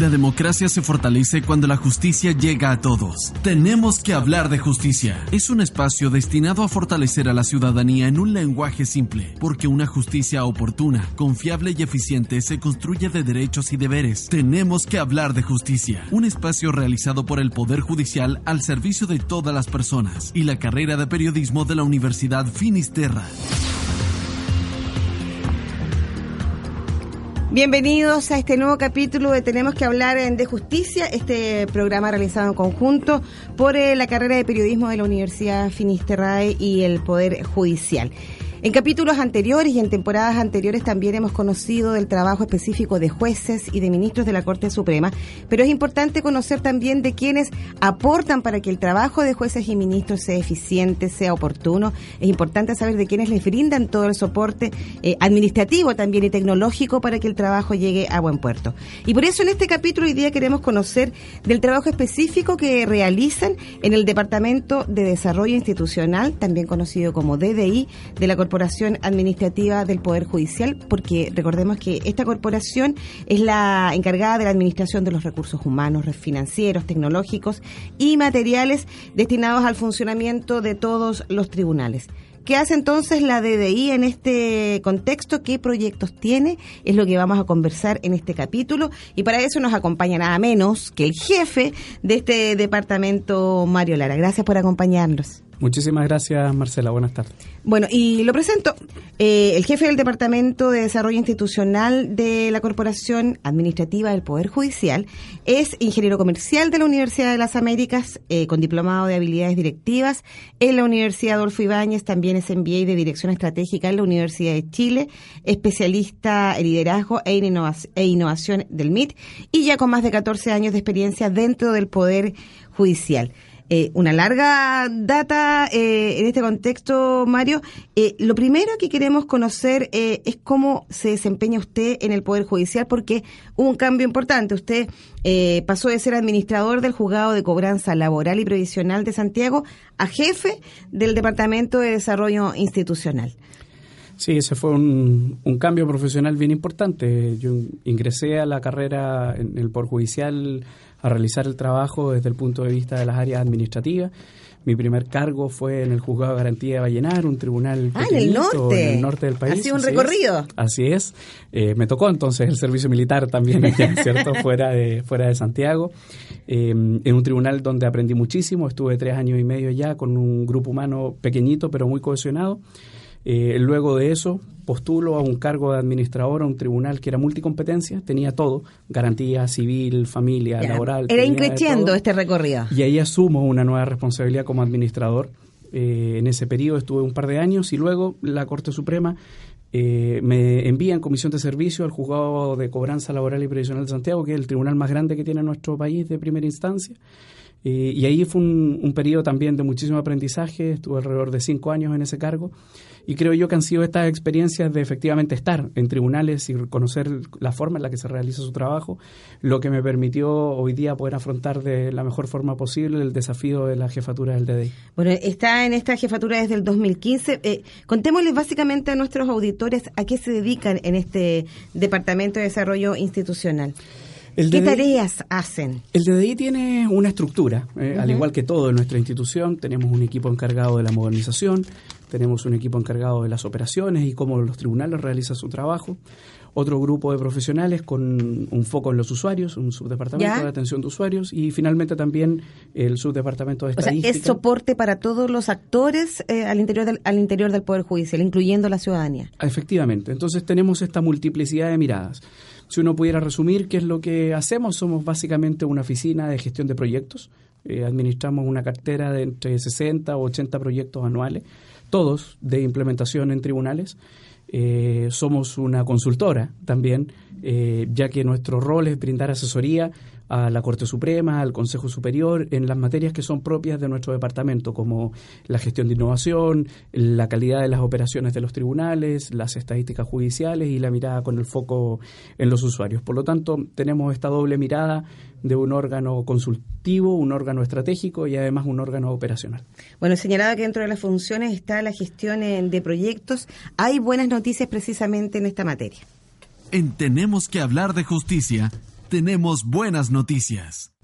La democracia se fortalece cuando la justicia llega a todos. Tenemos que hablar de justicia. Es un espacio destinado a fortalecer a la ciudadanía en un lenguaje simple, porque una justicia oportuna, confiable y eficiente se construye de derechos y deberes. Tenemos que hablar de justicia. Un espacio realizado por el Poder Judicial al servicio de todas las personas y la carrera de periodismo de la Universidad Finisterra. Bienvenidos a este nuevo capítulo de Tenemos que hablar de justicia, este programa realizado en conjunto por eh, la carrera de periodismo de la Universidad Finisterrae y el Poder Judicial. En capítulos anteriores y en temporadas anteriores también hemos conocido del trabajo específico de jueces y de ministros de la Corte Suprema, pero es importante conocer también de quienes aportan para que el trabajo de jueces y ministros sea eficiente, sea oportuno. Es importante saber de quienes les brindan todo el soporte eh, administrativo también y tecnológico para que el trabajo llegue a buen puerto. Y por eso en este capítulo hoy día queremos conocer del trabajo específico que realizan en el Departamento de Desarrollo Institucional, también conocido como DDI, de la Corte corporación administrativa del Poder Judicial, porque recordemos que esta corporación es la encargada de la administración de los recursos humanos, financieros, tecnológicos y materiales destinados al funcionamiento de todos los tribunales. ¿Qué hace entonces la DDI en este contexto? ¿Qué proyectos tiene? Es lo que vamos a conversar en este capítulo. Y para eso nos acompaña nada menos que el jefe de este departamento, Mario Lara. Gracias por acompañarnos. Muchísimas gracias, Marcela. Buenas tardes. Bueno, y lo presento. Eh, el jefe del Departamento de Desarrollo Institucional de la Corporación Administrativa del Poder Judicial es ingeniero comercial de la Universidad de las Américas, eh, con diplomado de habilidades directivas en la Universidad Adolfo Ibáñez, también es MBA de Dirección Estratégica en la Universidad de Chile, especialista en liderazgo e, e innovación del MIT y ya con más de 14 años de experiencia dentro del Poder Judicial. Eh, una larga data eh, en este contexto, Mario. Eh, lo primero que queremos conocer es cómo se desempeña usted en el Poder Judicial, porque hubo un cambio importante. Usted pasó de ser administrador del Juzgado de Cobranza Laboral y Previsional de Santiago a jefe del Departamento de Desarrollo Institucional. Sí, ese fue un, un, cambio profesional bien importante. Yo ingresé a la carrera en el Poder Judicial a realizar el trabajo desde el punto de vista de las áreas administrativas. Mi primer cargo fue en el Juzgado de Garantía de Vallenar, un tribunal ah, en el norte. en el norte del país. Ha sido un recorrido. así es. Eh, me tocó entonces el servicio militar también ¿cierto? fuera, de, fuera de Santiago. Eh, en un tribunal donde aprendí muchísimo. Estuve tres años y medio ya con un grupo humano pequeñito pero muy cohesionado. Eh, luego de eso, postulo a un cargo de administrador a un tribunal que era multicompetencia, tenía todo, garantía civil, familia, laboral. Era increciendo este recorrido. Y ahí asumo una nueva responsabilidad como administrador. Eh, en ese periodo estuve un par de años y luego la Corte Suprema eh, me envía en comisión de servicio al juzgado de cobranza laboral y previsional de Santiago, que es el tribunal más grande que tiene nuestro país de primera instancia. Y ahí fue un, un periodo también de muchísimo aprendizaje, estuve alrededor de cinco años en ese cargo y creo yo que han sido estas experiencias de efectivamente estar en tribunales y conocer la forma en la que se realiza su trabajo, lo que me permitió hoy día poder afrontar de la mejor forma posible el desafío de la jefatura del DDI. Bueno, está en esta jefatura desde el 2015. Eh, contémosles básicamente a nuestros auditores a qué se dedican en este Departamento de Desarrollo Institucional. ¿Qué tareas hacen? El DDI tiene una estructura, eh, al igual que todo en nuestra institución. Tenemos un equipo encargado de la modernización, tenemos un equipo encargado de las operaciones y cómo los tribunales realizan su trabajo. Otro grupo de profesionales con un foco en los usuarios, un subdepartamento de atención de usuarios y finalmente también el subdepartamento de estadística. O sea, es soporte para todos los actores eh, al, interior del, al interior del Poder Judicial, incluyendo la ciudadanía. Efectivamente. Entonces tenemos esta multiplicidad de miradas. Si uno pudiera resumir qué es lo que hacemos, somos básicamente una oficina de gestión de proyectos. Eh, administramos una cartera de entre 60 o 80 proyectos anuales todos de implementación en tribunales. Eh, somos una consultora también eh, ya que nuestro rol es brindar asesoría a la Corte Suprema, al Consejo Superior, en las materias que son propias de nuestro departamento, como la gestión de innovación, la calidad de las operaciones de los tribunales, las estadísticas judiciales y la mirada con el foco en los usuarios. Por lo tanto, tenemos esta doble mirada de un órgano consultivo, un órgano estratégico y además un órgano operacional. Bueno, señalado que dentro de las funciones está la gestión de proyectos. Hay buenas noticias precisamente en esta materia. En Tenemos que hablar de justicia tenemos buenas noticias.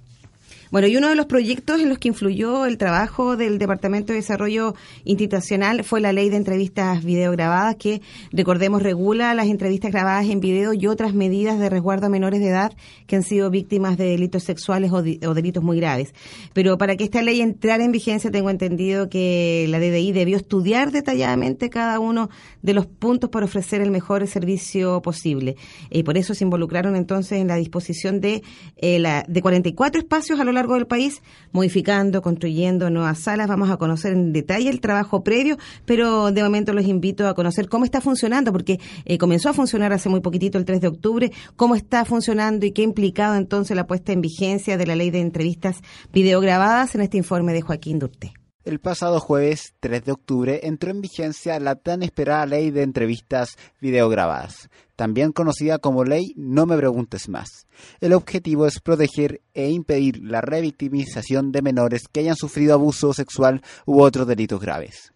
Bueno, y uno de los proyectos en los que influyó el trabajo del Departamento de Desarrollo Institucional fue la ley de entrevistas videograbadas que, recordemos, regula las entrevistas grabadas en video y otras medidas de resguardo a menores de edad que han sido víctimas de delitos sexuales o, delitos muy graves. Pero para que esta ley entrara en vigencia, tengo entendido que la DDI debió estudiar detalladamente cada uno de los puntos para ofrecer el mejor servicio posible. Y por eso se involucraron entonces en la disposición de, eh, la, de 44 espacios a lo largo del país, modificando, construyendo nuevas salas. Vamos a conocer en detalle el trabajo previo, pero de momento los invito a conocer cómo está funcionando, porque eh, comenzó a funcionar hace muy poquitito, el 3 de octubre, cómo está funcionando y qué ha implicado entonces la puesta en vigencia de la ley de entrevistas videograbadas en este informe de Joaquín Durte. El pasado jueves 3 de octubre entró en vigencia la tan esperada ley de entrevistas videograbadas, también conocida como ley No me preguntes más. El objetivo es proteger e impedir la revictimización de menores que hayan sufrido abuso sexual u otros delitos graves.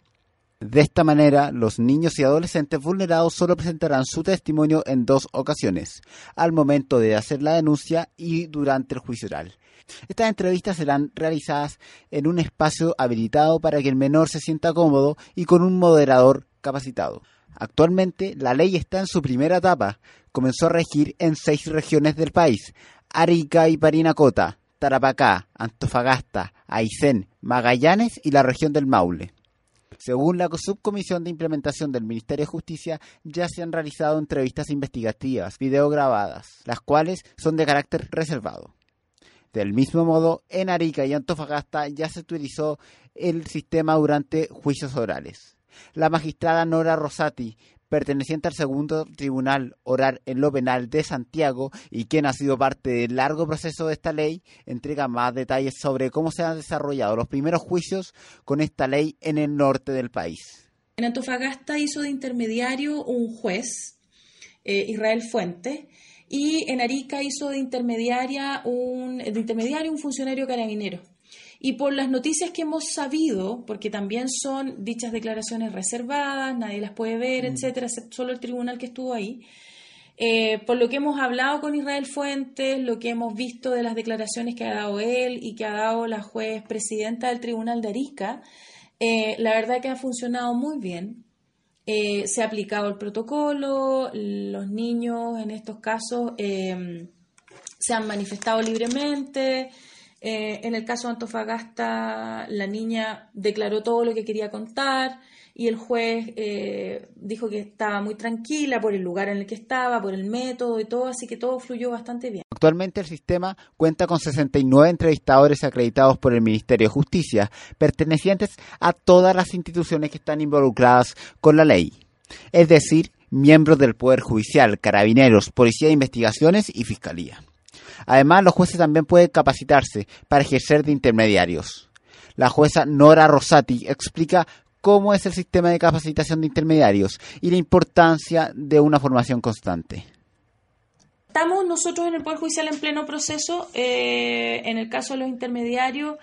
De esta manera, los niños y adolescentes vulnerados solo presentarán su testimonio en dos ocasiones, al momento de hacer la denuncia y durante el juicio oral. Estas entrevistas serán realizadas en un espacio habilitado para que el menor se sienta cómodo y con un moderador capacitado. Actualmente la ley está en su primera etapa. Comenzó a regir en seis regiones del país. Arica y Parinacota, Tarapacá, Antofagasta, Aysén, Magallanes y la región del Maule. Según la subcomisión de implementación del Ministerio de Justicia, ya se han realizado entrevistas investigativas, videograbadas, las cuales son de carácter reservado. Del mismo modo, en Arica y Antofagasta ya se utilizó el sistema durante juicios orales. La magistrada Nora Rosati, perteneciente al segundo tribunal oral en lo penal de Santiago y quien ha sido parte del largo proceso de esta ley, entrega más detalles sobre cómo se han desarrollado los primeros juicios con esta ley en el norte del país. En Antofagasta hizo de intermediario un juez, eh, Israel Fuente, y en Arica hizo de, intermediaria un, de intermediario un funcionario carabinero. Y por las noticias que hemos sabido, porque también son dichas declaraciones reservadas, nadie las puede ver, mm. etcétera, solo el tribunal que estuvo ahí. Eh, por lo que hemos hablado con Israel Fuentes, lo que hemos visto de las declaraciones que ha dado él y que ha dado la juez presidenta del Tribunal de Arica, eh, la verdad que ha funcionado muy bien. Eh, se ha aplicado el protocolo, los niños en estos casos se han manifestado libremente. Eh, en el caso de Antofagasta, la niña declaró todo lo que quería contar y el juez dijo que estaba muy tranquila por el lugar en el que estaba, por el método y todo, así que todo fluyó bastante bien. Actualmente el sistema cuenta con 69 entrevistadores acreditados por el Ministerio de Justicia, pertenecientes a todas las instituciones que están involucradas con la ley, es decir, miembros del Poder Judicial, carabineros, Policía de Investigaciones y Fiscalía. Además, los jueces también pueden capacitarse para ejercer de intermediarios. La jueza Nora Rosati explica cómo es el sistema de capacitación de intermediarios y la importancia de una formación constante. Estamos nosotros en el Poder Judicial en pleno proceso. Eh, en el caso de los intermediarios,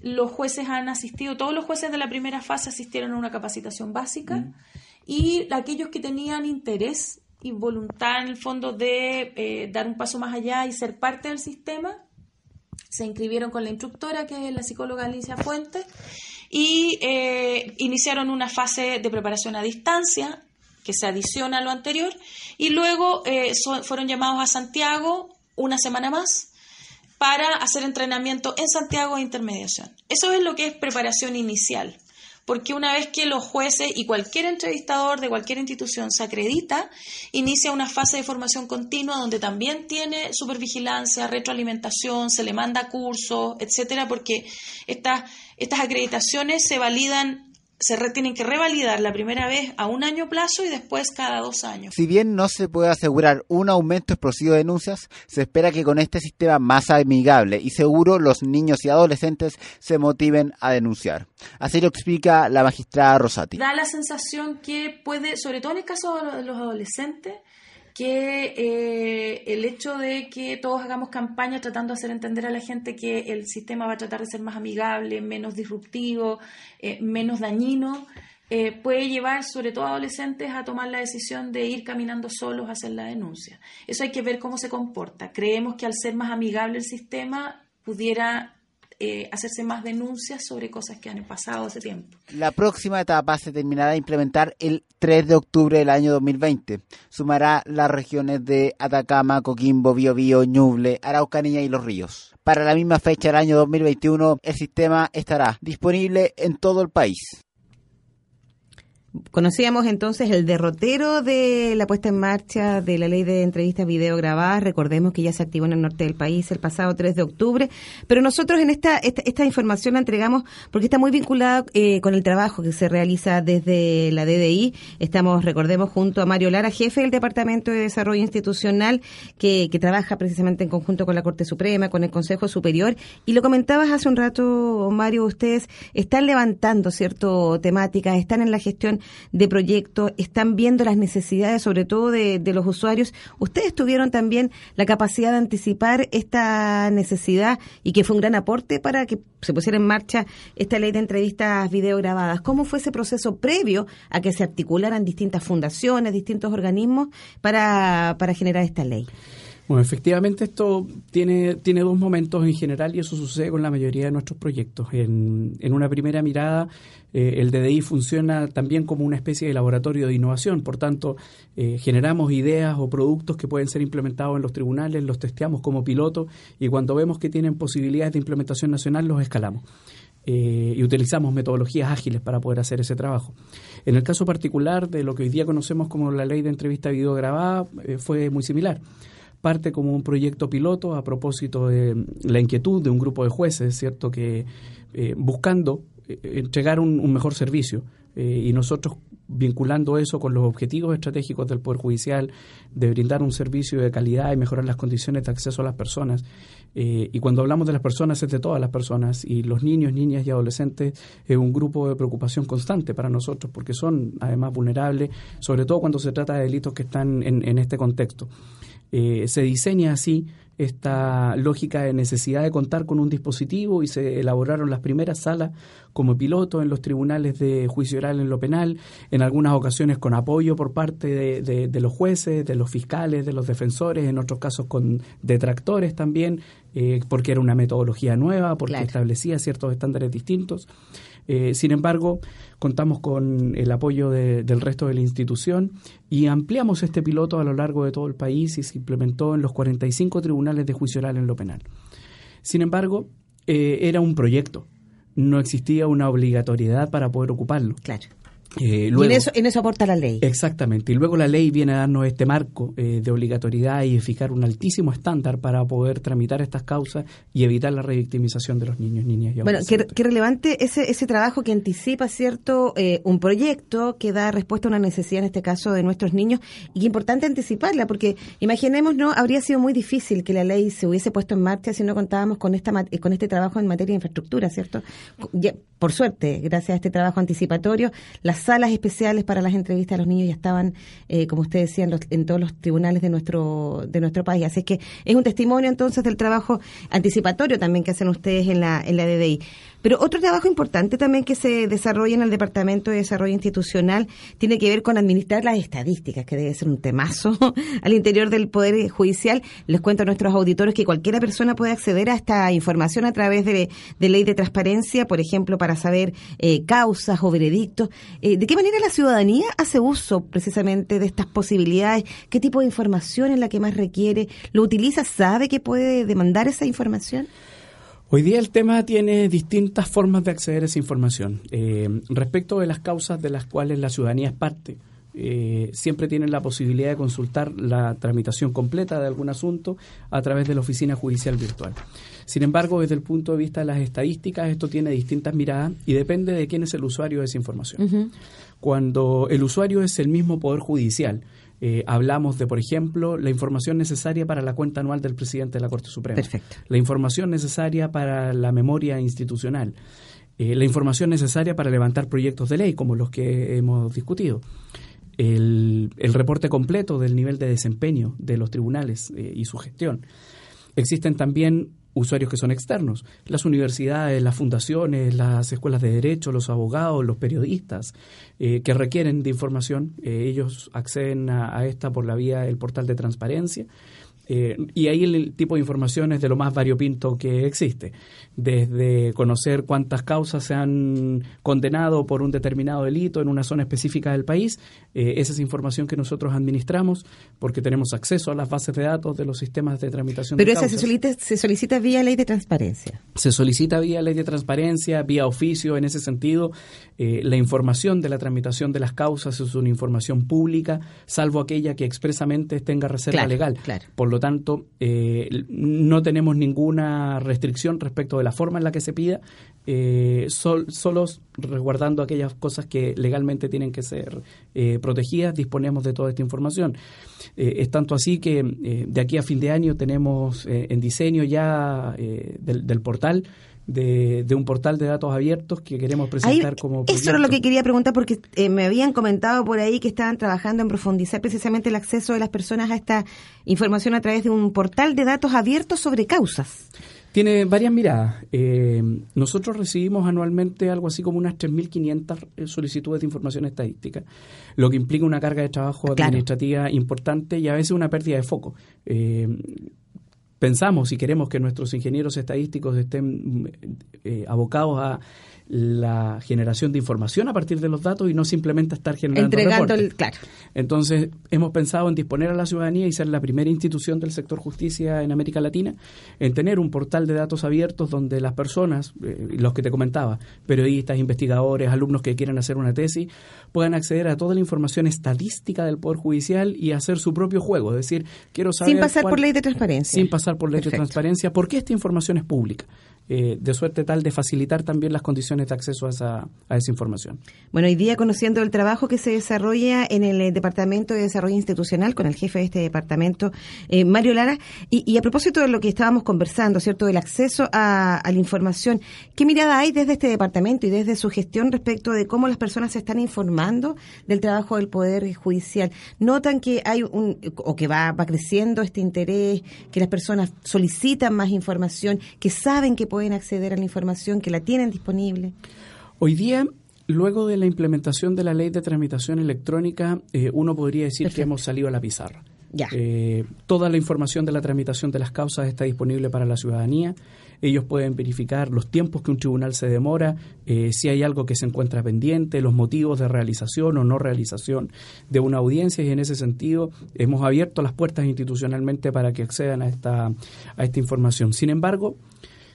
los jueces han asistido, todos los jueces de la primera fase asistieron a una capacitación básica mm. y aquellos que tenían interés y voluntad en el fondo de eh, dar un paso más allá y ser parte del sistema, se inscribieron con la instructora, que es la psicóloga Alicia Fuentes, y eh, iniciaron una fase de preparación a distancia que se adiciona a lo anterior, y luego eh, fueron llamados a Santiago una semana más para hacer entrenamiento en Santiago de intermediación. Eso es lo que es preparación inicial, porque una vez que los jueces y cualquier entrevistador de cualquier institución se acredita, inicia una fase de formación continua donde también tiene supervigilancia, retroalimentación, se le manda cursos, etcétera, porque estas, estas acreditaciones se validan se tienen que revalidar la primera vez a un año plazo y después cada dos años. Si bien no se puede asegurar un aumento explosivo de denuncias, se espera que con este sistema más amigable y seguro los niños y adolescentes se motiven a denunciar. Así lo explica la magistrada Rosati. Da la sensación que puede, sobre todo en el caso de los adolescentes, que eh, el hecho de que todos hagamos campaña tratando de hacer entender a la gente que el sistema va a tratar de ser más amigable, menos disruptivo, eh, menos dañino, eh, puede llevar sobre todo a adolescentes a tomar la decisión de ir caminando solos a hacer la denuncia. Eso hay que ver cómo se comporta. Creemos que al ser más amigable el sistema pudiera eh, hacerse más denuncias sobre cosas que han pasado hace tiempo. La próxima etapa se terminará de implementar el 3 de octubre del año 2020. Sumará las regiones de Atacama, Coquimbo, Biobío, Ñuble, Araucanía y Los Ríos. Para la misma fecha del año 2021, el sistema estará disponible en todo el país. Conocíamos entonces el derrotero de la puesta en marcha de la ley de entrevistas video grabadas. Recordemos que ya se activó en el norte del país el pasado 3 de octubre. Pero nosotros en esta, esta, información la entregamos porque está muy vinculada eh, con el trabajo que se realiza desde la DDI. Estamos, recordemos, junto a Mario Lara, jefe del Departamento de Desarrollo Institucional, que, que trabaja precisamente en conjunto con la Corte Suprema, con el Consejo Superior. Y lo comentabas hace un rato, Mario, ustedes están levantando, ¿cierto?, temáticas, están en la gestión de proyectos, están viendo las necesidades, sobre todo de, los usuarios. ¿Ustedes tuvieron también la capacidad de anticipar esta necesidad y que fue un gran aporte para que se pusiera en marcha esta ley de entrevistas video grabadas? ¿Cómo fue ese proceso previo a que se articularan distintas fundaciones, distintos organismos para, para generar esta ley? Bueno, efectivamente esto tiene, tiene dos momentos en general y eso sucede con la mayoría de nuestros proyectos. En, en una primera mirada, eh, el DDI funciona también como una especie de laboratorio de innovación, por tanto, eh, generamos ideas o productos que pueden ser implementados en los tribunales, los testeamos como piloto y cuando vemos que tienen posibilidades de implementación nacional, los escalamos. Eh, y utilizamos metodologías ágiles para poder hacer ese trabajo. En el caso particular de lo que hoy día conocemos como la ley de entrevista video grabada, fue muy similar parte como un proyecto piloto a propósito de la inquietud de un grupo de jueces, ¿cierto? Que eh, buscando eh, entregar un, mejor servicio eh, y nosotros vinculando eso con los objetivos estratégicos del Poder Judicial de brindar un servicio de calidad y mejorar las condiciones de acceso a las personas. y cuando hablamos de las personas es de todas las personas y los niños, niñas y adolescentes es un grupo de preocupación constante para nosotros porque son además vulnerables, sobre todo cuando se trata de delitos que están en este contexto. Eh, se diseña así esta lógica de necesidad de contar con un dispositivo y se elaboraron las primeras salas como piloto en los tribunales de juicio oral en lo penal, en algunas ocasiones con apoyo por parte de, los jueces, de los fiscales, de los defensores, en otros casos con detractores también, eh, porque era una metodología nueva, porque establecía ciertos estándares distintos. Eh, sin embargo, contamos con el apoyo del resto de la institución y ampliamos este piloto a lo largo de todo el país y se implementó en los 45 tribunales de juicio oral en lo penal. Sin embargo, eh, era un proyecto, no existía una obligatoriedad para poder ocuparlo. Claro. Eh, y en eso, en eso aporta la ley. Exactamente. Y luego la ley viene a darnos este marco eh, de obligatoriedad y fijar un altísimo estándar para poder tramitar estas causas y evitar la revictimización de los niños, niñas y adolescentes. Bueno, qué, relevante ese, ese trabajo que anticipa, ¿cierto?, eh, un proyecto que da respuesta a una necesidad, en este caso, de nuestros niños. Y qué importante anticiparla, porque imaginemos, ¿no?, habría sido muy difícil que la ley se hubiese puesto en marcha si no contábamos con, esta, con este trabajo en materia de infraestructura, ¿cierto? por suerte, gracias a este trabajo anticipatorio, las salas especiales para las entrevistas a los niños ya estaban, eh, como usted decía, en, todos los tribunales de nuestro de nuestro país. Así que es un testimonio entonces del trabajo anticipatorio también que hacen ustedes en la, en la DDI. Pero otro trabajo importante también que se desarrolla en el Departamento de Desarrollo Institucional tiene que ver con administrar las estadísticas, que debe ser un temazo al interior del Poder Judicial. Les cuento a nuestros auditores que cualquiera persona puede acceder a esta información a través de, ley de transparencia, por ejemplo, para saber eh, causas o veredictos. Eh, ¿De qué manera la ciudadanía hace uso precisamente de estas posibilidades? ¿Qué tipo de información es la que más requiere? ¿Lo utiliza? ¿Sabe que puede demandar esa información? Hoy día el tema tiene distintas formas de acceder a esa información. Eh, respecto de las causas de las cuales la ciudadanía es parte, eh, siempre tienen la posibilidad de consultar la tramitación completa de algún asunto a través de la oficina judicial virtual. Sin embargo, desde el punto de vista de las estadísticas, esto tiene distintas miradas y depende de quién es el usuario de esa información. Cuando el usuario es el mismo Poder Judicial, eh, hablamos de, por ejemplo, la información necesaria para la cuenta anual del presidente de la Corte Suprema. Perfecto. La información necesaria para la memoria institucional. Eh, la información necesaria para levantar proyectos de ley, como los que hemos discutido. El, reporte completo del nivel de desempeño de los tribunales eh, y su gestión. Existen también usuarios que son externos, las universidades, las fundaciones, las escuelas de derecho, los abogados, los periodistas, eh, que requieren de información. Eh, ellos acceden a, esta por la vía del portal de transparencia. Eh, y ahí el tipo de información es de lo más variopinto que existe, desde conocer cuántas causas se han condenado por un determinado delito en una zona específica del país, eh, esa es información que nosotros administramos porque tenemos acceso a las bases de datos de los sistemas de tramitación. Pero de esa se solicita, se solicita vía ley de transparencia. Se solicita vía ley de transparencia, vía oficio, en ese sentido, eh, la información de la tramitación de las causas es una información pública, salvo aquella que expresamente tenga reserva legal. Claro. Por lo tanto, eh, no tenemos ninguna restricción respecto de la forma en la que se pida, eh, solo resguardando aquellas cosas que legalmente tienen que ser eh, protegidas, disponemos de toda esta información. es tanto así que de aquí a fin de año tenemos en diseño ya del portal de, un portal de datos abiertos que queremos presentar como Eso era lo que quería preguntar porque eh, me habían comentado por ahí que estaban trabajando en profundizar precisamente el acceso de las personas a esta información a través de un portal de datos abiertos sobre causas. Tiene varias miradas. Eh, nosotros recibimos anualmente algo así como unas 3.500 eh, solicitudes de información estadística, lo que implica una carga de trabajo administrativa importante y a veces una pérdida de foco pensamos y queremos que nuestros ingenieros estadísticos estén eh, abocados a la generación de información a partir de los datos y no simplemente estar generando Entregando el, claro. Entonces, hemos pensado en disponer a la ciudadanía y ser la primera institución del sector justicia en América Latina en tener un portal de datos abiertos donde las personas, eh, los que te comentaba, periodistas, investigadores, alumnos que quieran hacer una tesis, puedan acceder a toda la información estadística del Poder Judicial y hacer su propio juego. Es decir, quiero saber... Sin pasar por ley de transparencia. Sin pasar por ley de transparencia, porque esta información es pública. Eh, de suerte tal de facilitar también las condiciones de acceso a esa, a esa información. Bueno, hoy día conociendo el trabajo que se desarrolla en el eh, Departamento de Desarrollo Institucional con el jefe de este departamento, eh, Mario Lara, y, a propósito de lo que estábamos conversando, ¿cierto?, del acceso a, la información, ¿qué mirada hay desde este departamento y desde su gestión respecto de cómo las personas se están informando del trabajo del Poder Judicial? ¿Notan que hay un, o que va, va creciendo este interés, que las personas solicitan más información, que saben que pueden acceder a la información, que la tienen disponible? Hoy día Luego de la implementación de la ley de tramitación electrónica, eh, uno podría decir que hemos salido a la pizarra. Ya. Eh, toda la información de la tramitación de las causas está disponible para la ciudadanía. Ellos pueden verificar los tiempos que un tribunal se demora, eh, si hay algo que se encuentra pendiente, los motivos de realización o no realización de una audiencia y en ese sentido hemos abierto las puertas institucionalmente para que accedan a esta, a esta información. Sin embargo,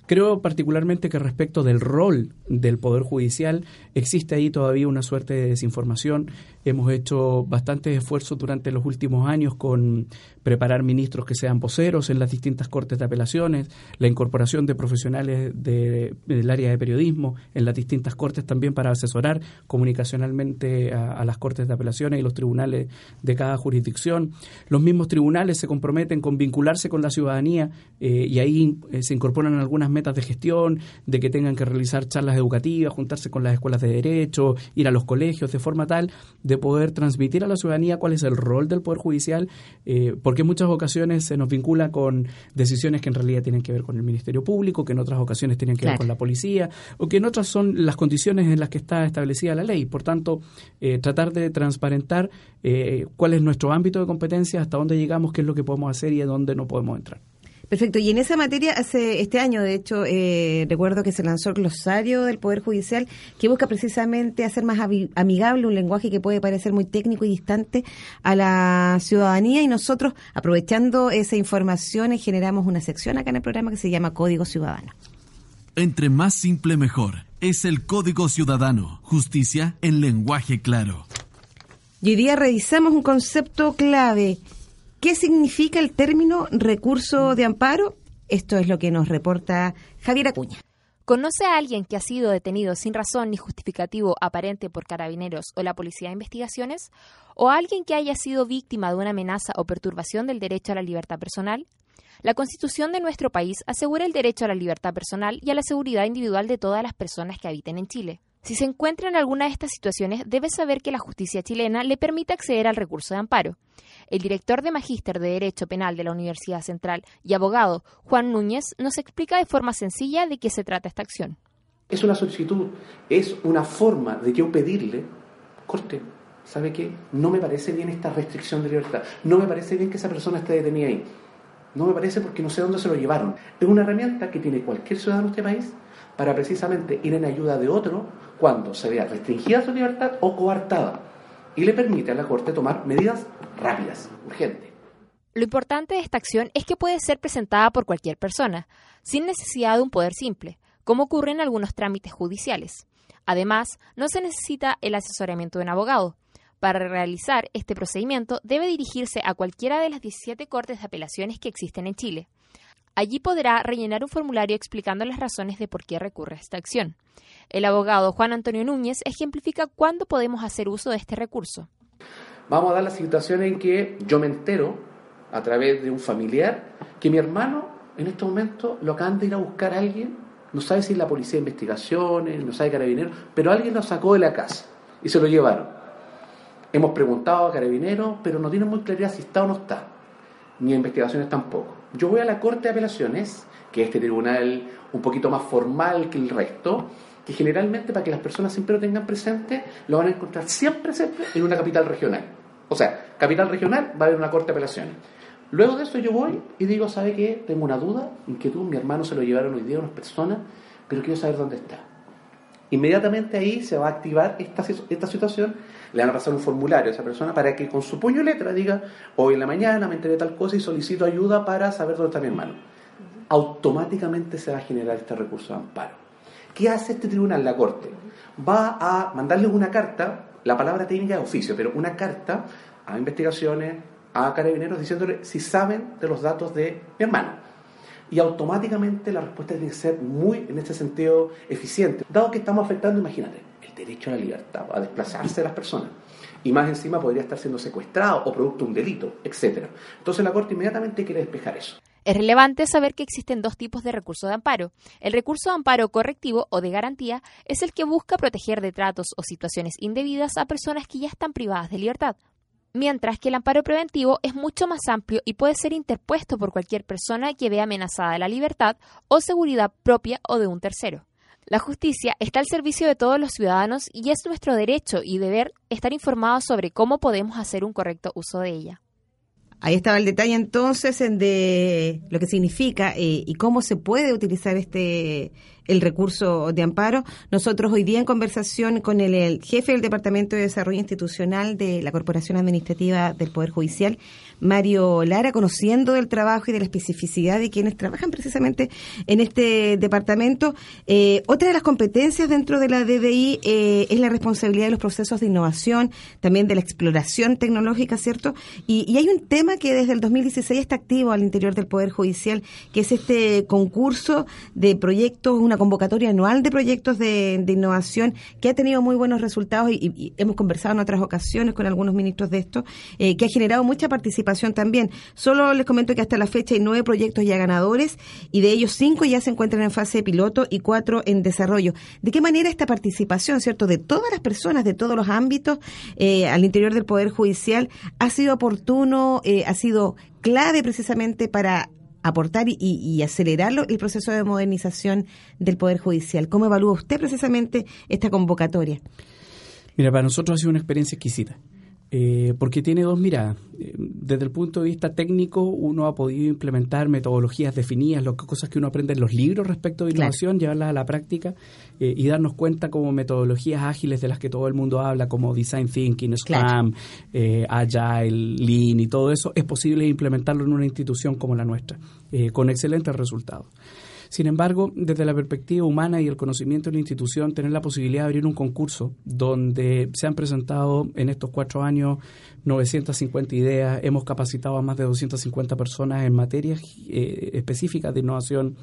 Creo particularmente que respecto del rol del Poder Judicial existe ahí todavía una suerte de desinformación. Hemos hecho bastantes esfuerzos durante los últimos años con preparar ministros que sean voceros en las distintas cortes de apelaciones, la incorporación de profesionales del área de periodismo en las distintas cortes también para asesorar comunicacionalmente a, las cortes de apelaciones y los tribunales de cada jurisdicción. Los mismos tribunales se comprometen con vincularse con la ciudadanía eh, y ahí eh, se incorporan algunas metas de gestión, de que tengan que realizar charlas educativas, juntarse con las escuelas de derecho, ir a los colegios, de forma tal de poder transmitir a la ciudadanía cuál es el rol del Poder Judicial, eh, porque en muchas ocasiones se nos vincula con decisiones que en realidad tienen que ver con el Ministerio Público, que en otras ocasiones tienen que ver con la policía, o que en otras son las condiciones en las que está establecida la ley. Por tanto, eh, tratar de transparentar eh, cuál es nuestro ámbito de competencia, hasta dónde llegamos, qué es lo que podemos hacer y a dónde no podemos entrar. Perfecto. Y en esa materia, hace este año, de hecho, eh, recuerdo que se lanzó el glosario del Poder Judicial, que busca precisamente hacer más amigable un lenguaje que puede parecer muy técnico y distante a la ciudadanía. Y nosotros, aprovechando esa información, generamos una sección acá en el programa que se llama Código Ciudadano. Entre más simple, mejor. Es el Código Ciudadano. Justicia en lenguaje claro. Y hoy día revisamos un concepto clave. ¿Qué significa el término recurso de amparo? Esto es lo que nos reporta Javier Acuña. ¿Conoce a alguien que ha sido detenido sin razón ni justificativo aparente por carabineros o la Policía de Investigaciones? ¿O a alguien que haya sido víctima de una amenaza o perturbación del derecho a la libertad personal? La Constitución de nuestro país asegura el derecho a la libertad personal y a la seguridad individual de todas las personas que habiten en Chile. Si se encuentra en alguna de estas situaciones, debe saber que la justicia chilena le permite acceder al recurso de amparo. El director de Magíster de Derecho Penal de la Universidad Central y abogado Juan Núñez nos explica de forma sencilla de qué se trata esta acción. Es una solicitud, es una forma de yo pedirle, corte, ¿sabe qué? No me parece bien esta restricción de libertad, no me parece bien que esa persona esté detenida ahí. No me parece porque no sé dónde se lo llevaron. Es una herramienta que tiene cualquier ciudadano de este país para precisamente ir en ayuda de otro cuando se vea restringida su libertad o coartada y le permite a la Corte tomar medidas rápidas, urgentes. Lo importante de esta acción es que puede ser presentada por cualquier persona, sin necesidad de un poder simple, como ocurre en algunos trámites judiciales. Además, no se necesita el asesoramiento de un abogado. Para realizar este procedimiento debe dirigirse a cualquiera de las 17 cortes de apelaciones que existen en Chile. Allí podrá rellenar un formulario explicando las razones de por qué recurre a esta acción. El abogado Juan Antonio Núñez ejemplifica cuándo podemos hacer uso de este recurso. Vamos a dar la situación en que yo me entero, a través de un familiar, que mi hermano en este momento lo acaban de ir a buscar a alguien, no sabe si es la policía de investigaciones, no sabe carabinero, pero alguien lo sacó de la casa y se lo llevaron. Hemos preguntado a carabineros, pero no tienen muy claridad si está o no está, ni a investigaciones tampoco. Yo voy a la Corte de Apelaciones, que es este tribunal un poquito más formal que el resto, que generalmente para que las personas siempre lo tengan presente, lo van a encontrar siempre, siempre en una capital regional. O sea, capital regional va a haber una Corte de Apelaciones. Luego de eso yo voy y digo, ¿sabe qué? Tengo una duda, inquietud, mi hermano se lo llevaron hoy día unas personas, pero quiero saber dónde está. Inmediatamente ahí se va a activar esta, esta situación, le van a pasar un formulario a esa persona para que con su puño y letra diga, hoy en la mañana me enteré tal cosa y solicito ayuda para saber dónde está mi hermano. Automáticamente se va a generar este recurso de amparo. ¿Qué hace este tribunal, la Corte? Va a mandarle una carta, la palabra técnica de oficio, pero una carta a investigaciones, a carabineros, diciéndole si saben de los datos de mi hermano y automáticamente la respuesta tiene que ser muy, en este sentido, eficiente. Dado que estamos afectando, imagínate, el derecho a la libertad, a desplazarse de las personas. Y más encima podría estar siendo secuestrado o producto de un delito, etc. Entonces la Corte inmediatamente quiere despejar eso. Es relevante saber que existen dos tipos de recurso de amparo. El recurso de amparo correctivo o de garantía es el que busca proteger de tratos o situaciones indebidas a personas que ya están privadas de libertad, mientras que el amparo preventivo es mucho más amplio y puede ser interpuesto por cualquier persona que vea amenazada la libertad o seguridad propia o de un tercero. La justicia está al servicio de todos los ciudadanos y es nuestro derecho y deber estar informados sobre cómo podemos hacer un correcto uso de ella. Ahí estaba el detalle entonces de lo que significa eh, y cómo se puede utilizar este el recurso de amparo. Nosotros hoy día en conversación con el, jefe del Departamento de Desarrollo Institucional de la Corporación Administrativa del Poder Judicial, Mario Lara, conociendo del trabajo y de la especificidad de quienes trabajan precisamente en este departamento. Eh, otra de las competencias dentro de la DDI eh, es la responsabilidad de los procesos de innovación, también de la exploración tecnológica, ¿cierto? Y, hay un tema que desde el 2016 está activo al interior del Poder Judicial, que es este concurso de proyectos, una convocatoria anual de proyectos de, innovación que ha tenido muy buenos resultados y, hemos conversado en otras ocasiones con algunos ministros de esto, eh, que ha generado mucha participación también. Solo les comento que hasta la fecha hay nueve proyectos ya ganadores y de ellos cinco ya se encuentran en fase de piloto y cuatro en desarrollo. ¿De qué manera esta participación, cierto, de todas las personas, de todos los ámbitos eh, al interior del Poder Judicial ha sido oportuno, eh, ha sido clave precisamente para aportar y, acelerarlo el proceso de modernización del Poder Judicial. ¿Cómo evalúa usted precisamente esta convocatoria? Mira, para nosotros ha sido una experiencia exquisita. Eh, porque tiene dos miradas. Eh, desde el punto de vista técnico, uno ha podido implementar metodologías definidas, lo, cosas que uno aprende en los libros respecto de innovación, llevarlas a la práctica eh, y darnos cuenta como metodologías ágiles de las que todo el mundo habla, como Design Thinking, Scrum, Agile, Lean y todo eso, es posible implementarlo en una institución como la nuestra, con excelentes resultados. Sin embargo, desde la perspectiva humana y el conocimiento de la institución, tener la posibilidad de abrir un concurso donde se han presentado en estos cuatro años 950 ideas, hemos capacitado a más de 250 personas en materias eh, específicas de innovación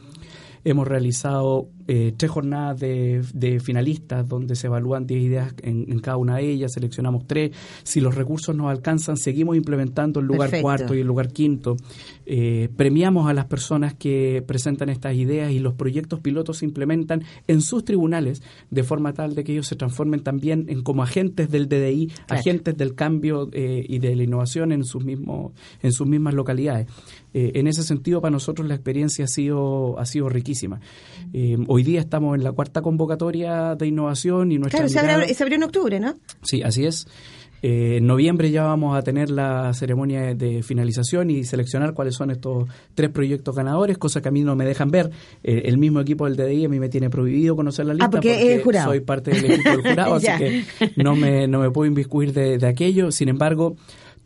Hemos realizado eh, tres jornadas de, finalistas donde se evalúan 10 ideas en, cada una de ellas, seleccionamos tres. Si los recursos nos alcanzan, seguimos implementando el lugar cuarto y el lugar quinto. Eh, premiamos a las personas que presentan estas ideas y los proyectos pilotos se implementan en sus tribunales de forma tal de que ellos se transformen también en como agentes del DDI, agentes del cambio eh, y de la innovación en sus mismos en sus mismas localidades. en ese sentido, para nosotros la experiencia ha sido ha sido riquísima eh, hoy día estamos en la cuarta convocatoria de innovación y nuestra. Claro, se abrió, en octubre, ¿no? Sí, así es. Eh, en noviembre ya vamos a tener la ceremonia de finalización y seleccionar cuáles son estos tres proyectos ganadores, cosa que a mí no me dejan ver. Eh, el mismo equipo del DDI a mí me tiene prohibido conocer la ah, lista porque, soy parte del equipo del jurado, así que no me, no me puedo inviscuir de, de aquello. Sin embargo,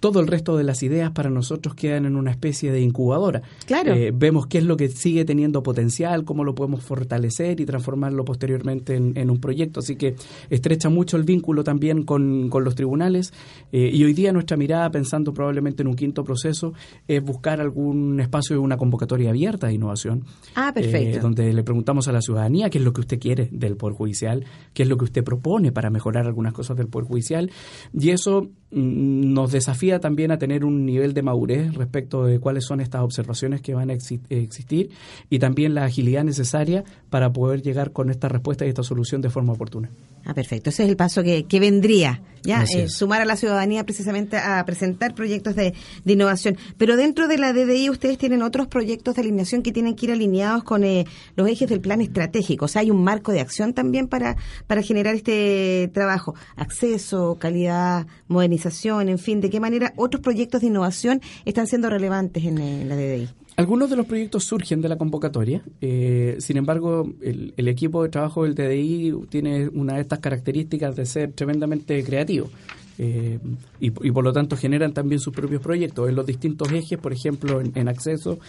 todo el resto de las ideas para nosotros quedan en una especie de incubadora. Claro. Eh, vemos qué es lo que sigue teniendo potencial, cómo lo podemos fortalecer y transformarlo posteriormente en, un proyecto. Así que estrecha mucho el vínculo también con, los tribunales. Eh, y hoy día nuestra mirada, pensando probablemente en un quinto proceso, es buscar algún espacio de una convocatoria abierta de innovación. Ah, perfecto. Eh, donde le preguntamos a la ciudadanía qué es lo que usted quiere del Poder Judicial, qué es lo que usted propone para mejorar algunas cosas del Poder Judicial. Y eso mm, nos desafía también a tener un nivel de madurez respecto de cuáles son estas observaciones que van a existir y también la agilidad necesaria para poder llegar con esta respuesta y esta solución de forma oportuna. Ah, perfecto. Ese es el paso que, vendría, ya eh, sumar a la ciudadanía precisamente a presentar proyectos de, innovación. Pero dentro de la DDI ustedes tienen otros proyectos de alineación que tienen que ir alineados con eh, los ejes del plan estratégico. O sea, hay un marco de acción también para, para generar este trabajo. Acceso, calidad, modernización, en fin, de qué manera otros proyectos de innovación están siendo relevantes en, eh, la DDI? Algunos de los proyectos surgen de la convocatoria, eh, sin embargo, el, el, equipo de trabajo del DDI tiene una de estas características de ser tremendamente creativo. Eh, y, por lo tanto generan también sus propios proyectos en los distintos ejes, por ejemplo, en, acceso.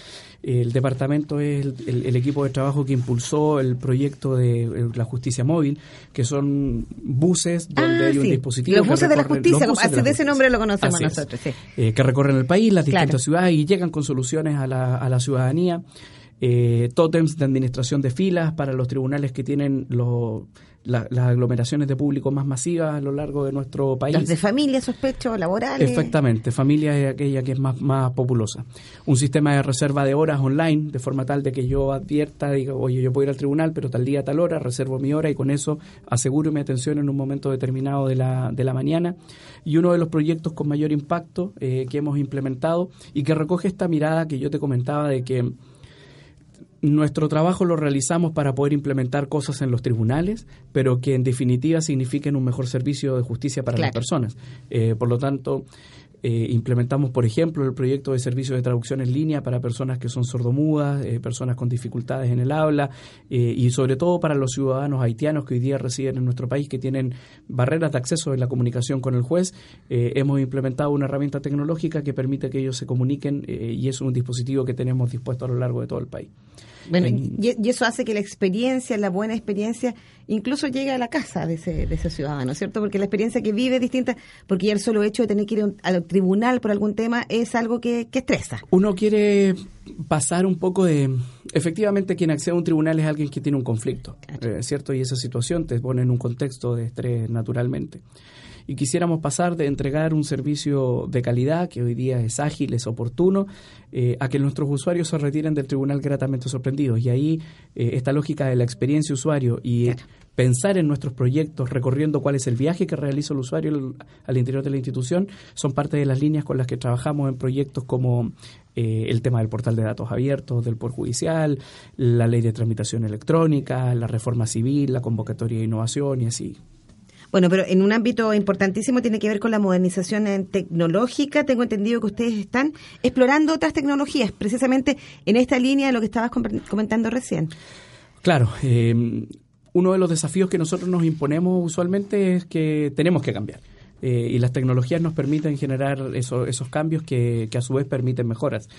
El departamento es el, equipo de trabajo que impulsó el proyecto de eh, la justicia móvil, que son buses donde ah, hay un dispositivo. Los buses de la justicia, de, ese nombre lo conocemos nosotros. Eh, que recorren el país, las distintas ciudades y llegan con soluciones a la, a la ciudadanía. Eh, tótems de administración de filas para los tribunales que tienen los las aglomeraciones de público más masivas a lo largo de nuestro país. Las de familia, sospecho, laborales. Exactamente, familia es aquella que es más, más populosa. Un sistema de reserva de horas online, de forma tal de que yo advierta, diga, oye, yo puedo ir al tribunal, pero tal día, tal hora, reservo mi hora y con eso aseguro mi atención en un momento determinado de la, de la mañana. Y uno de los proyectos con mayor impacto eh, que hemos implementado y que recoge esta mirada que yo te comentaba de que nuestro trabajo lo realizamos para poder implementar cosas en los tribunales, pero que en definitiva signifiquen un mejor servicio de justicia para las personas. Eh, por lo tanto, eh, implementamos, por ejemplo, el proyecto de servicio de traducción en línea para personas que son sordomudas, eh, personas con dificultades en el habla y sobre todo para los ciudadanos haitianos que hoy día residen en nuestro país, que tienen barreras de acceso en la comunicación con el juez. hemos implementado una herramienta tecnológica que permite que ellos se comuniquen y es un dispositivo que tenemos dispuesto a lo largo de todo el país. Bueno, y, eso hace que la experiencia, la buena experiencia, incluso llegue a la casa de ese, de ese ciudadano, ¿cierto? Porque la experiencia que vive es distinta, porque ya el solo hecho de tener que ir al tribunal por algún tema es algo que, estresa. Uno quiere pasar un poco de... Efectivamente, quien accede a un tribunal es alguien que tiene un conflicto, eh, ¿cierto? Y esa situación te pone en un contexto de estrés naturalmente y quisiéramos pasar de entregar un servicio de calidad, que hoy día es ágil, es oportuno, eh, a que nuestros usuarios se retiren del tribunal gratamente sorprendidos. Y ahí eh, esta lógica de la experiencia usuario y pensar en nuestros proyectos recorriendo cuál es el viaje que realiza el usuario al interior de la institución son parte de las líneas con las que trabajamos en proyectos como eh, el tema del portal de datos abiertos del Poder Judicial, la ley de tramitación electrónica, la reforma civil, la convocatoria de innovación y así. Bueno, pero en un ámbito importantísimo tiene que ver con la modernización tecnológica. Tengo entendido que ustedes están explorando otras tecnologías, precisamente en esta línea de lo que estabas comentando recién. Claro. Eh, uno de los desafíos que nosotros nos imponemos usualmente es que tenemos que cambiar. Eh, y las tecnologías nos permiten generar esos cambios que, a su vez permiten mejoras.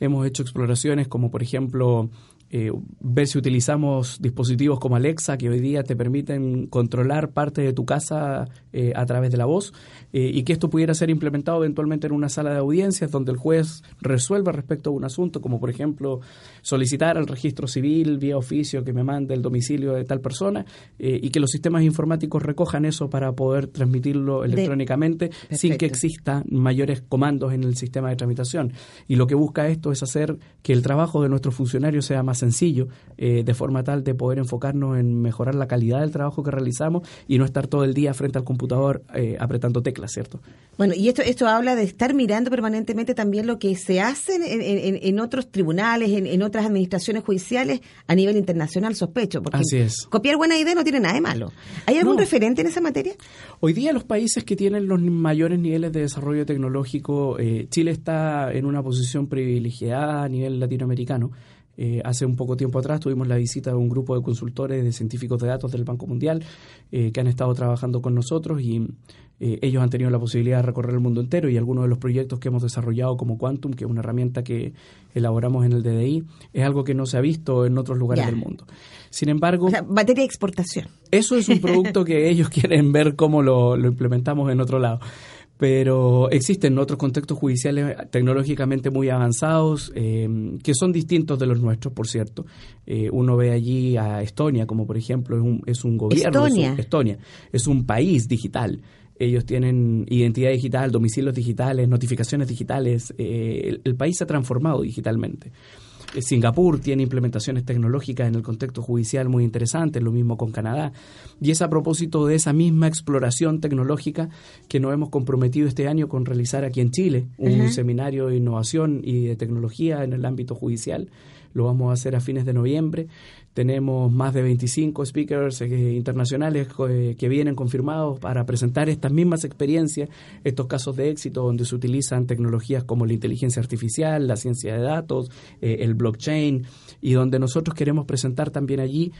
Hemos hecho exploraciones como, por ejemplo, eh, ver si utilizamos dispositivos como Alexa, que hoy día te permiten controlar parte de tu casa eh, a través de la voz, eh, y que esto pudiera ser implementado eventualmente en una sala de audiencias donde el juez resuelva respecto a un asunto, como por ejemplo solicitar al registro civil vía oficio que me mande el domicilio de tal persona, y que los sistemas informáticos recojan eso para poder transmitirlo electrónicamente sin que exista mayores comandos en el sistema de tramitación. Y lo que busca esto es hacer que el trabajo de nuestros funcionarios sea más sencillo, eh, de forma tal de poder enfocarnos en mejorar la calidad del trabajo que realizamos y no estar todo el día frente al computador eh, apretando teclas, ¿cierto? Bueno, y esto, esto habla de estar mirando permanentemente también lo que se hace en, en, otros tribunales, en, otras administraciones judiciales a nivel internacional, sospecho. Porque Así es. Copiar buena idea no tiene nada de malo. ¿Hay algún referente en esa materia? Hoy día los países que tienen los mayores niveles de desarrollo tecnológico, eh, Chile está en una posición privilegiada a nivel latinoamericano. Eh, hace un poco tiempo atrás tuvimos la visita de un grupo de consultores de científicos de datos del Banco Mundial eh, que han estado trabajando con nosotros y eh, ellos han tenido la posibilidad de recorrer el mundo entero y algunos de los proyectos que hemos desarrollado como Quantum, que es una herramienta que elaboramos en el DDI, es algo que no se ha visto en otros lugares del mundo. Sin embargo... O batería de exportación. Eso es un producto que ellos quieren ver cómo lo, lo implementamos en otro lado pero existen otros contextos judiciales tecnológicamente muy avanzados eh, que son distintos de los nuestros, por cierto. Eh, uno ve allí a Estonia, como por ejemplo es un, es un gobierno. Estonia. Estonia. Es un país digital. Ellos tienen identidad digital, domicilios digitales, notificaciones digitales. Eh, el país se ha transformado digitalmente. Eh, Singapur tiene implementaciones tecnológicas en el contexto judicial muy interesantes, lo mismo con Canadá. Y es a propósito de esa misma exploración tecnológica que nos hemos comprometido este año con realizar aquí en Chile, un seminario de innovación y de tecnología en el ámbito judicial. Lo vamos a hacer a fines de noviembre. Tenemos más de 25 speakers eh, internacionales eh, que vienen confirmados para presentar estas mismas experiencias, estos casos de éxito donde se utilizan tecnologías como la inteligencia artificial, la ciencia de datos, eh, el blockchain, y donde nosotros queremos presentar también allí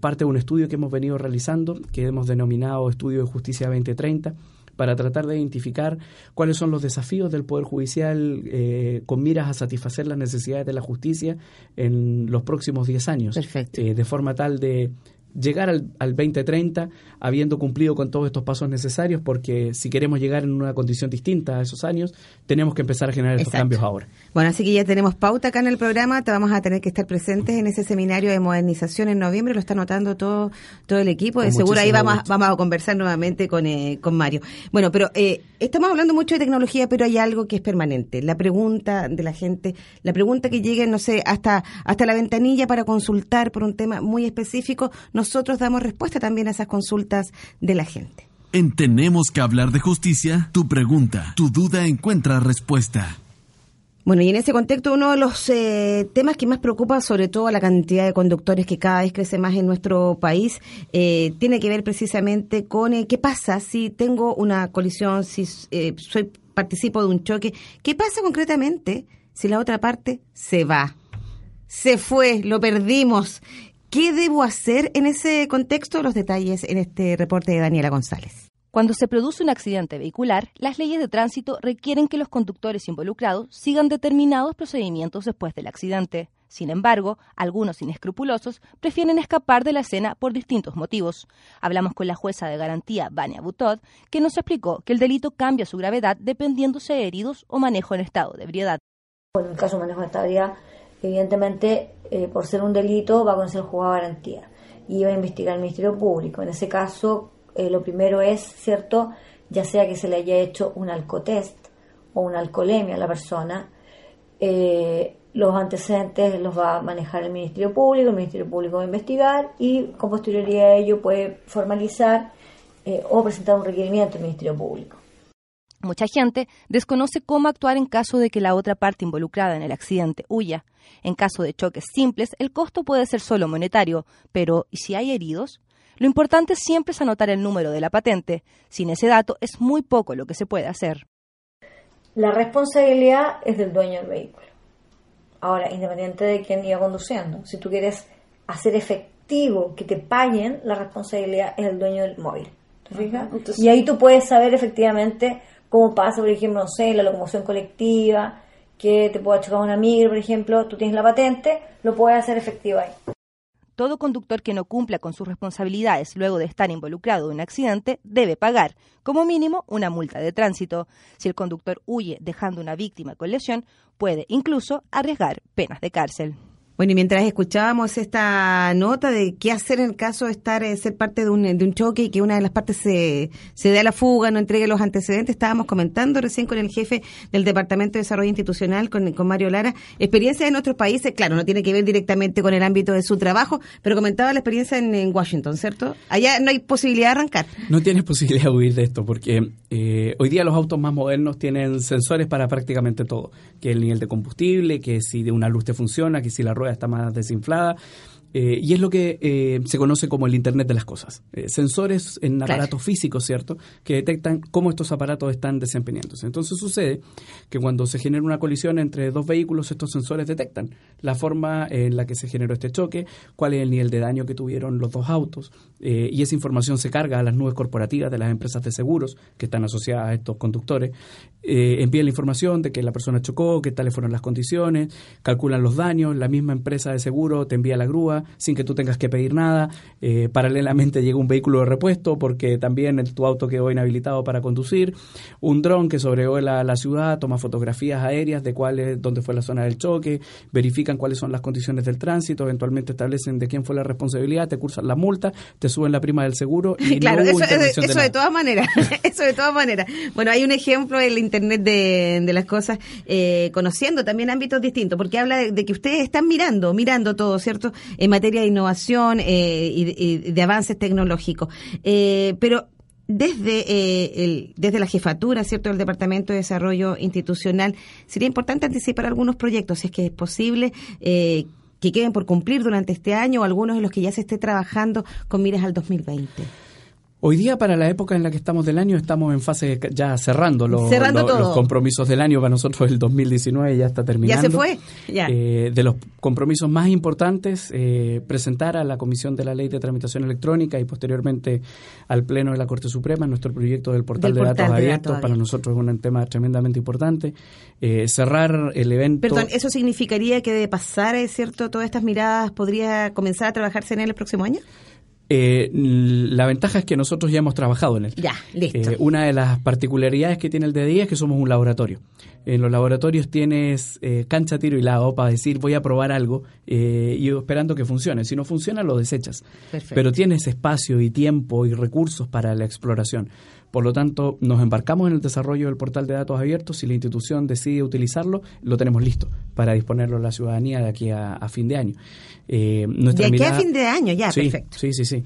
parte de un estudio que hemos venido realizando, que hemos denominado Estudio de Justicia 2030 para tratar de identificar cuáles son los desafíos del Poder Judicial eh, con miras a satisfacer las necesidades de la justicia en los próximos 10 años. Perfecto. Eh, de forma tal de llegar al, al 2030 habiendo cumplido con todos estos pasos necesarios, porque si queremos llegar en una condición distinta a esos años, tenemos que empezar a generar estos cambios ahora. Bueno, así que ya tenemos pauta acá en el programa, te vamos a tener que estar presentes en ese seminario de modernización en noviembre, lo está notando todo, todo el equipo, de seguro ahí vamos, vamos a conversar nuevamente con, eh, con Mario. Bueno, pero eh, estamos hablando mucho de tecnología, pero hay algo que es permanente, la pregunta de la gente, la pregunta que llegue, no sé, hasta, hasta la ventanilla para consultar por un tema muy específico, nosotros damos respuesta también a esas consultas de la gente. En Tenemos que hablar de justicia, tu pregunta, tu duda encuentra respuesta. Bueno, y en ese contexto uno de los eh, temas que más preocupa, sobre todo la cantidad de conductores que cada vez crece más en nuestro país, eh, tiene que ver precisamente con eh, qué pasa si tengo una colisión, si soy participo de un choque, qué pasa concretamente si la otra parte se va, se fue, lo perdimos. ¿Qué debo hacer en ese contexto? Los detalles en este reporte de Daniela González. Cuando se produce un accidente vehicular, las leyes de tránsito requieren que los conductores involucrados sigan determinados procedimientos después del accidente. Sin embargo, algunos inescrupulosos prefieren escapar de la escena por distintos motivos. Hablamos con la jueza de garantía, Vania Butod, que nos explicó que el delito cambia su gravedad dependiéndose de heridos o manejo en estado de ebriedad. en el caso de manejo en estado de ebriedad, evidentemente, eh, por ser un delito, va a conocer el juzgado de garantía y va a investigar el Ministerio Público. En ese caso, eh, lo primero es, ¿cierto?, ya sea que se le haya hecho un alcotest o una alcoholemia a la persona, eh, los antecedentes los va a manejar el Ministerio Público, el Ministerio Público va a investigar y con posterioridad a ello puede formalizar o presentar un requerimiento al Ministerio Público. Mucha gente desconoce cómo actuar en caso de que la otra parte involucrada en el accidente huya. En caso de choques simples, el costo puede ser solo monetario, pero ¿y si hay heridos? Lo importante siempre es anotar el número de la patente. Sin ese dato es muy poco lo que se puede hacer. La responsabilidad es del dueño del vehículo. Ahora, independiente de quién iba conduciendo, si tú quieres hacer efectivo que te paguen, la responsabilidad es del dueño del móvil. ¿Te fijas? y ahí tú puedes saber efectivamente cómo pasa, por ejemplo, no sé, la locomoción colectiva, que te pueda chocar una migra, por ejemplo, tú tienes la patente, lo puedes hacer efectivo ahí. Todo conductor que no cumpla con sus responsabilidades luego de estar involucrado en un accidente debe pagar, como mínimo, una multa de tránsito. Si el conductor huye dejando una víctima con lesión, puede incluso arriesgar penas de cárcel. Bueno, y mientras escuchábamos esta nota de qué hacer en el caso de estar eh, ser parte de un, de un choque y que una de las partes se, se dé a la fuga, no entregue los antecedentes, estábamos comentando recién con el jefe del Departamento de Desarrollo Institucional, con, con Mario Lara, experiencia en otros países, claro, no tiene que ver directamente con el ámbito de su trabajo, pero comentaba la experiencia en, Washington, ¿cierto? Allá no hay posibilidad de arrancar. No tienes posibilidad de huir de esto, porque eh, hoy día los autos más modernos tienen sensores para prácticamente todo, que el nivel de combustible, que si de una luz te funciona, que si la rueda está más desinflada. Eh, y es lo que eh, se conoce como el Internet de las Cosas. Eh, sensores en aparatos físicos, ¿cierto?, que detectan cómo estos aparatos están desempeñándose. Entonces sucede que cuando se genera una colisión entre dos vehículos, estos sensores detectan la forma en la que se generó este choque, cuál es el nivel de daño que tuvieron los dos autos, y esa información se carga a las nubes corporativas de las empresas de seguros que están asociadas a estos conductores, envían la información de que la persona chocó, qué tales fueron las condiciones, calculan los daños, la misma empresa de seguro te envía la grúa, sin que tú tengas que pedir nada. Eh, paralelamente llega un vehículo de repuesto porque también tu auto quedó inhabilitado para conducir. Un dron que sobrevuela la ciudad, toma fotografías aéreas de cuál es, dónde fue la zona del choque, verifican cuáles son las condiciones del tránsito, eventualmente establecen de quién fue la responsabilidad, te cursan la multa, te suben la prima del seguro. Y claro, eso, de, todas maneras, eso de todas maneras. Bueno, hay un ejemplo en el Internet de, las cosas, eh, conociendo también ámbitos distintos, porque habla de, que ustedes están mirando, mirando todo, ¿cierto? en materia de innovación eh, y, de avances tecnológicos. Eh, pero desde, eh, el, desde la jefatura, ¿cierto?, del Departamento de Desarrollo Institucional, sería importante anticipar algunos proyectos, si es que es posible, que queden por cumplir durante este año o algunos de los que ya se esté trabajando con miras al 2020. Hoy día, para la época en la que estamos del año, estamos en fase ya cerrando, los, los, compromisos del año. Para nosotros el 2019 ya está terminando. Ya se fue. Eh, de los compromisos más importantes, eh, presentar a la Comisión de la Ley de Tramitación Electrónica y posteriormente al Pleno de la Corte Suprema nuestro proyecto del portal, de, datos abiertos. Para nosotros es un tema tremendamente importante. Eh, cerrar el evento. Perdón, ¿eso significaría que de pasar, es cierto, todas estas miradas podría comenzar a trabajarse en él el próximo año? Eh, la ventaja es que nosotros ya hemos trabajado en él. Ya, listo. Eh, una de las particularidades que tiene el DDI es que somos un laboratorio. En los laboratorios tienes eh, cancha, tiro y lado para decir voy a probar algo y esperando que funcione. Si no funciona, lo desechas. Pero tienes espacio y tiempo y recursos para la exploración. Por lo tanto, nos embarcamos en el desarrollo del portal de datos abiertos. Si la institución decide utilizarlo, lo tenemos listo para disponerlo a la ciudadanía de aquí a, fin de año. Eh, de aquí a fin de año, ya, perfecto. Sí, sí, sí.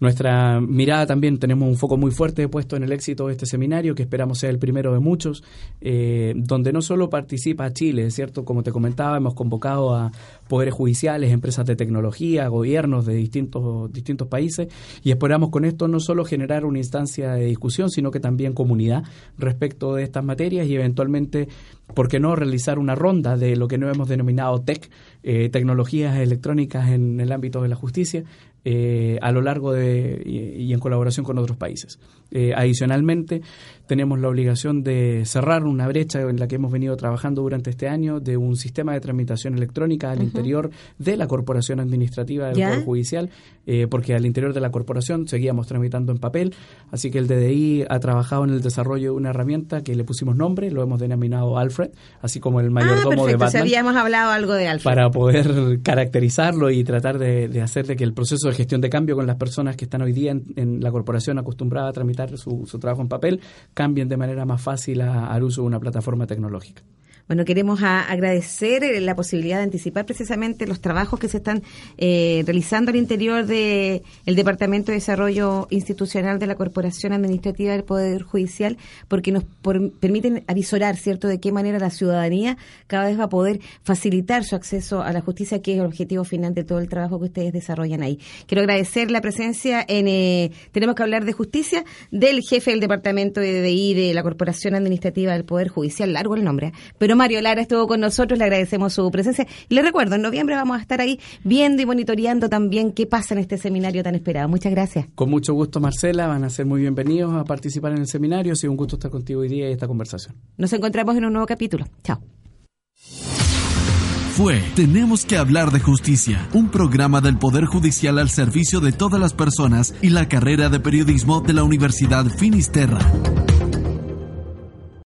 Nuestra mirada también tenemos un foco muy fuerte puesto en el éxito de este seminario, que esperamos sea el primero de muchos, eh, donde no solo participa Chile, ¿cierto? Como te comentaba, hemos convocado a poderes judiciales, empresas de tecnología, gobiernos de distintos, distintos países, y esperamos con esto no solo generar una instancia de discusión, sino que también comunidad respecto de estas materias y eventualmente, ¿por qué no realizar una ronda de lo que no hemos denominado TEC, eh, tecnologías electrónicas en el ámbito de la justicia, eh, a lo largo de y, en colaboración con otros países. Eh, adicionalmente, tenemos la obligación de cerrar una brecha en la que hemos venido trabajando durante este año de un sistema de tramitación electrónica al interior de la corporación administrativa del Poder Judicial, eh, porque al interior de la corporación seguíamos tramitando en papel, así que el DDI ha trabajado en el desarrollo de una herramienta que le pusimos nombre, lo hemos denominado Alfred, así como el mayordomo ah, de Batman. habíamos hablado algo de Alfred. Para poder caracterizarlo y tratar de, de hacer de que el proceso de gestión de cambio con las personas que están hoy día en, la corporación acostumbrada a tramitar su, trabajo en papel cambien de manera más fácil al uso de una plataforma tecnológica. Bueno, queremos agradecer eh, la posibilidad de anticipar precisamente los trabajos que se están eh, realizando al interior del Departamento de Desarrollo Institucional de la Corporación Administrativa del Poder Judicial, porque nos permiten avisorar, ¿cierto?, de qué manera la ciudadanía cada vez va a poder facilitar su acceso a la justicia, que es el objetivo final de todo el trabajo que ustedes desarrollan ahí. Quiero agradecer la presencia en eh, Tenemos que hablar de justicia del jefe del Departamento de DDI de la Corporación Administrativa del Poder Judicial, largo el nombre, pero Mario Lara estuvo con nosotros, le agradecemos su presencia. Y le recuerdo, en noviembre vamos a estar ahí viendo y monitoreando también qué pasa en este seminario tan esperado. Muchas gracias. Con mucho gusto, Marcela, van a ser muy bienvenidos a participar en el seminario. Ha sido un gusto estar contigo hoy día y esta conversación. Nos encontramos en un nuevo capítulo. Chao. fue Tenemos que hablar de justicia, un programa del Poder Judicial al servicio de todas las personas y la carrera de periodismo de la Universidad Finisterra.